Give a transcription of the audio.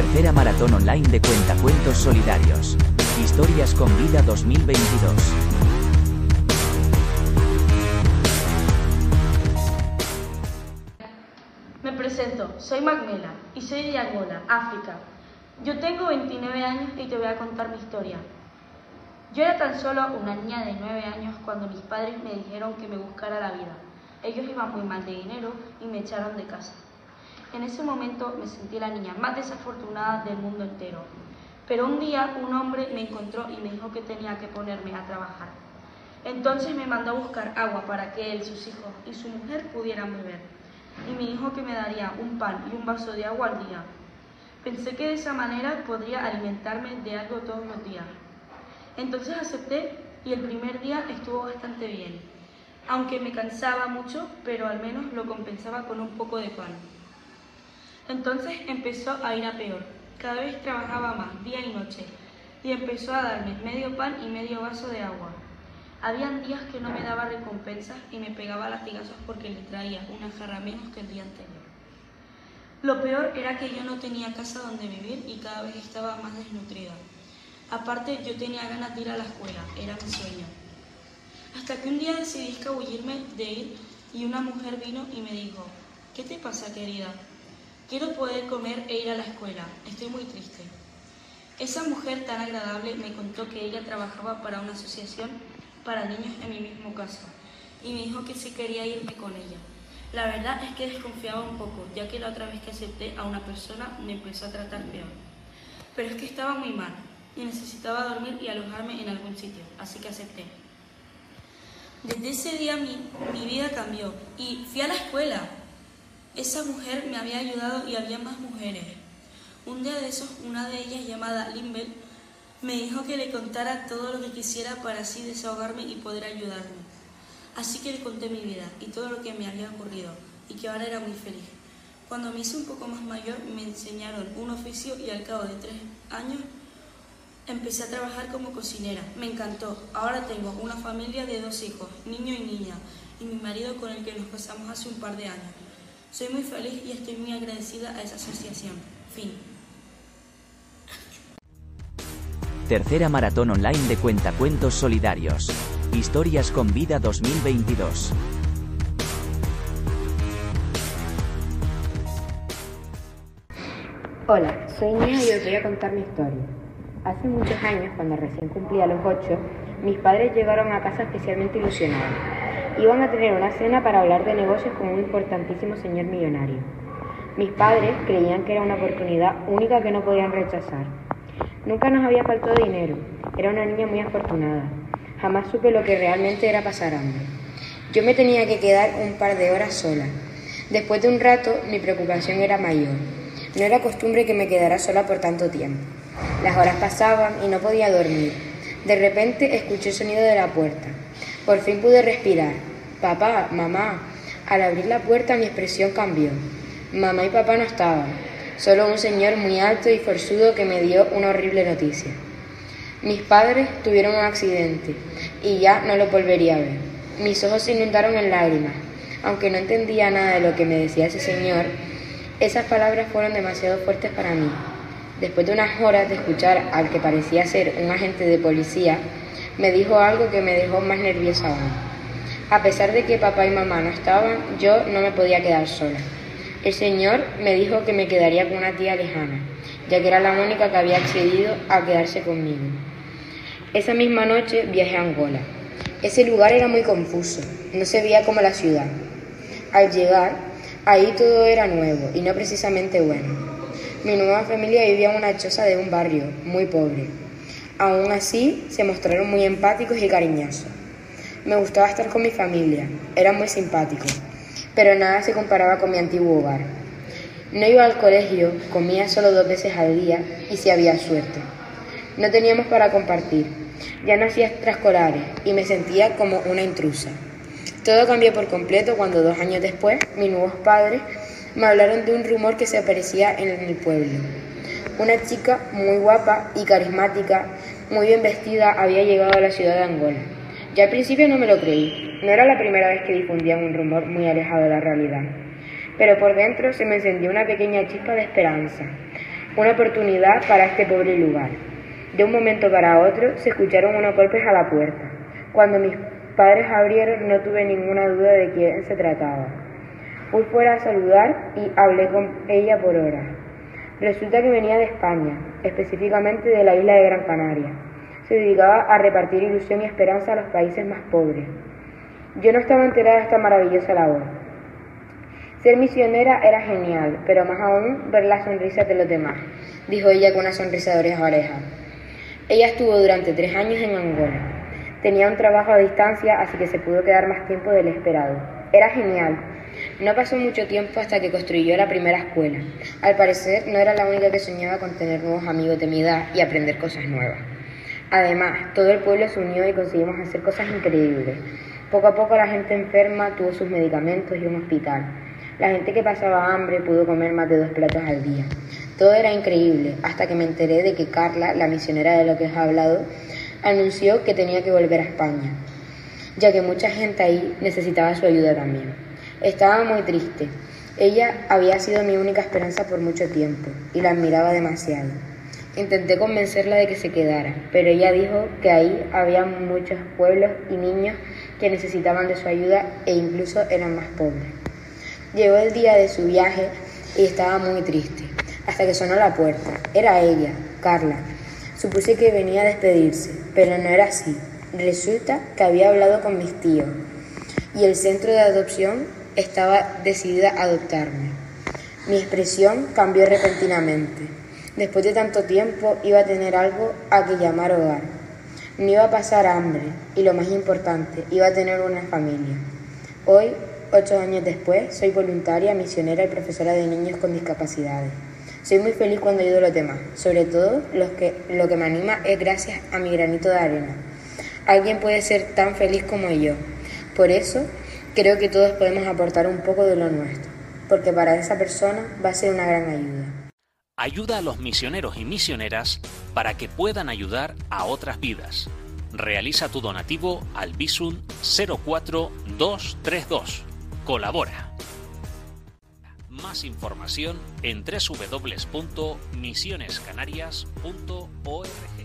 Tercera maratón online de cuentacuentos solidarios. Historias con vida 2022. Me presento, soy Magmela y soy de Angola, África. Yo tengo 29 años y te voy a contar mi historia. Yo era tan solo una niña de 9 años cuando mis padres me dijeron que me buscara la vida. Ellos iban muy mal de dinero y me echaron de casa. En ese momento me sentí la niña más desafortunada del mundo entero. Pero un día un hombre me encontró y me dijo que tenía que ponerme a trabajar. Entonces me mandó a buscar agua para que él, sus hijos y su mujer pudieran beber. Y me dijo que me daría un pan y un vaso de agua al día. Pensé que de esa manera podría alimentarme de algo todos los días. Entonces acepté y el primer día estuvo bastante bien, aunque me cansaba mucho, pero al menos lo compensaba con un poco de pan. Entonces empezó a ir a peor. Cada vez trabajaba más, día y noche, y empezó a darme medio pan y medio vaso de agua. Habían días que no me daba recompensas y me pegaba latigazos porque le traía una jarra menos que el día anterior. Lo peor era que yo no tenía casa donde vivir y cada vez estaba más desnutrida. Aparte, yo tenía ganas de ir a la escuela, era mi sueño. Hasta que un día decidí escabullirme de ir y una mujer vino y me dijo, ¿qué te pasa, querida? Quiero poder comer e ir a la escuela. Estoy muy triste. Esa mujer tan agradable me contó que ella trabajaba para una asociación para niños en mi mismo caso y me dijo que si quería irme con ella. La verdad es que desconfiaba un poco, ya que la otra vez que acepté a una persona me empezó a tratar peor. Pero es que estaba muy mal y necesitaba dormir y alojarme en algún sitio, así que acepté. Desde ese día mi, mi vida cambió y fui a la escuela. Esa mujer me había ayudado y había más mujeres. Un día de esos, una de ellas llamada Limbel me dijo que le contara todo lo que quisiera para así desahogarme y poder ayudarme. Así que le conté mi vida y todo lo que me había ocurrido y que ahora era muy feliz. Cuando me hice un poco más mayor me enseñaron un oficio y al cabo de tres años empecé a trabajar como cocinera. Me encantó. Ahora tengo una familia de dos hijos, niño y niña, y mi marido con el que nos casamos hace un par de años. Soy muy feliz y estoy muy agradecida a esa asociación. Fin. Tercera maratón online de cuentacuentos solidarios. Historias con vida 2022. Hola, soy Nia y os voy a contar mi historia. Hace muchos años, cuando recién cumplía los ocho, mis padres llegaron a casa especialmente ilusionados. Iban a tener una cena para hablar de negocios con un importantísimo señor millonario. Mis padres creían que era una oportunidad única que no podían rechazar. Nunca nos había faltado dinero. Era una niña muy afortunada. Jamás supe lo que realmente era pasar hambre. Yo me tenía que quedar un par de horas sola. Después de un rato, mi preocupación era mayor. No era costumbre que me quedara sola por tanto tiempo. Las horas pasaban y no podía dormir. De repente escuché el sonido de la puerta. Por fin pude respirar. Papá, mamá. Al abrir la puerta mi expresión cambió. Mamá y papá no estaban. Solo un señor muy alto y forzudo que me dio una horrible noticia. Mis padres tuvieron un accidente y ya no lo volvería a ver. Mis ojos se inundaron en lágrimas. Aunque no entendía nada de lo que me decía ese señor, esas palabras fueron demasiado fuertes para mí. Después de unas horas de escuchar al que parecía ser un agente de policía, me dijo algo que me dejó más nerviosa aún. A pesar de que papá y mamá no estaban, yo no me podía quedar sola. El señor me dijo que me quedaría con una tía lejana, ya que era la única que había accedido a quedarse conmigo. Esa misma noche viajé a Angola. Ese lugar era muy confuso, no se veía como la ciudad. Al llegar, ahí todo era nuevo y no precisamente bueno. Mi nueva familia vivía en una choza de un barrio muy pobre. Aún así, se mostraron muy empáticos y cariñosos. Me gustaba estar con mi familia, eran muy simpáticos, pero nada se comparaba con mi antiguo hogar. No iba al colegio, comía solo dos veces al día y si había suerte. No teníamos para compartir, ya no hacía extraescolares y me sentía como una intrusa. Todo cambió por completo cuando dos años después mis nuevos padres me hablaron de un rumor que se aparecía en el pueblo. Una chica muy guapa y carismática, muy bien vestida, había llegado a la ciudad de Angola. Ya al principio no me lo creí, no era la primera vez que difundían un rumor muy alejado de la realidad, pero por dentro se me encendió una pequeña chispa de esperanza. una oportunidad para este pobre lugar. De un momento para otro se escucharon unos golpes a la puerta. Cuando mis padres abrieron no tuve ninguna duda de quién se trataba. Fui fuera a saludar y hablé con ella por horas. Resulta que venía de España, específicamente de la isla de Gran Canaria. Se dedicaba a repartir ilusión y esperanza a los países más pobres. Yo no estaba enterada de esta maravillosa labor. Ser misionera era genial, pero más aún ver las sonrisas de los demás, dijo ella con una sonrisa de oreja a oreja. Ella estuvo durante tres años en Angola. Tenía un trabajo a distancia, así que se pudo quedar más tiempo del esperado. Era genial, no pasó mucho tiempo hasta que construyó la primera escuela. Al parecer no era la única que soñaba con tener nuevos amigos de mi edad y aprender cosas nuevas. Además, todo el pueblo se unió y conseguimos hacer cosas increíbles. Poco a poco la gente enferma tuvo sus medicamentos y un hospital. La gente que pasaba hambre pudo comer más de dos platos al día. Todo era increíble, hasta que me enteré de que Carla, la misionera de lo que os he hablado, anunció que tenía que volver a España, ya que mucha gente ahí necesitaba su ayuda también. Estaba muy triste. Ella había sido mi única esperanza por mucho tiempo y la admiraba demasiado. Intenté convencerla de que se quedara, pero ella dijo que ahí había muchos pueblos y niños que necesitaban de su ayuda e incluso eran más pobres. Llegó el día de su viaje y estaba muy triste, hasta que sonó la puerta. Era ella, Carla. Supuse que venía a despedirse, pero no era así. Resulta que había hablado con mis tíos y el centro de adopción estaba decidida a adoptarme. Mi expresión cambió repentinamente. Después de tanto tiempo iba a tener algo a que llamar hogar. No iba a pasar hambre y lo más importante, iba a tener una familia. Hoy, ocho años después, soy voluntaria, misionera y profesora de niños con discapacidades. Soy muy feliz cuando ayudo a los demás, sobre todo los que, lo que me anima es gracias a mi granito de arena. Alguien puede ser tan feliz como yo. Por eso Creo que todos podemos aportar un poco de lo nuestro, porque para esa persona va a ser una gran ayuda. Ayuda a los misioneros y misioneras para que puedan ayudar a otras vidas. Realiza tu donativo al Visum 04232. Colabora. Más información en www.misionescanarias.org.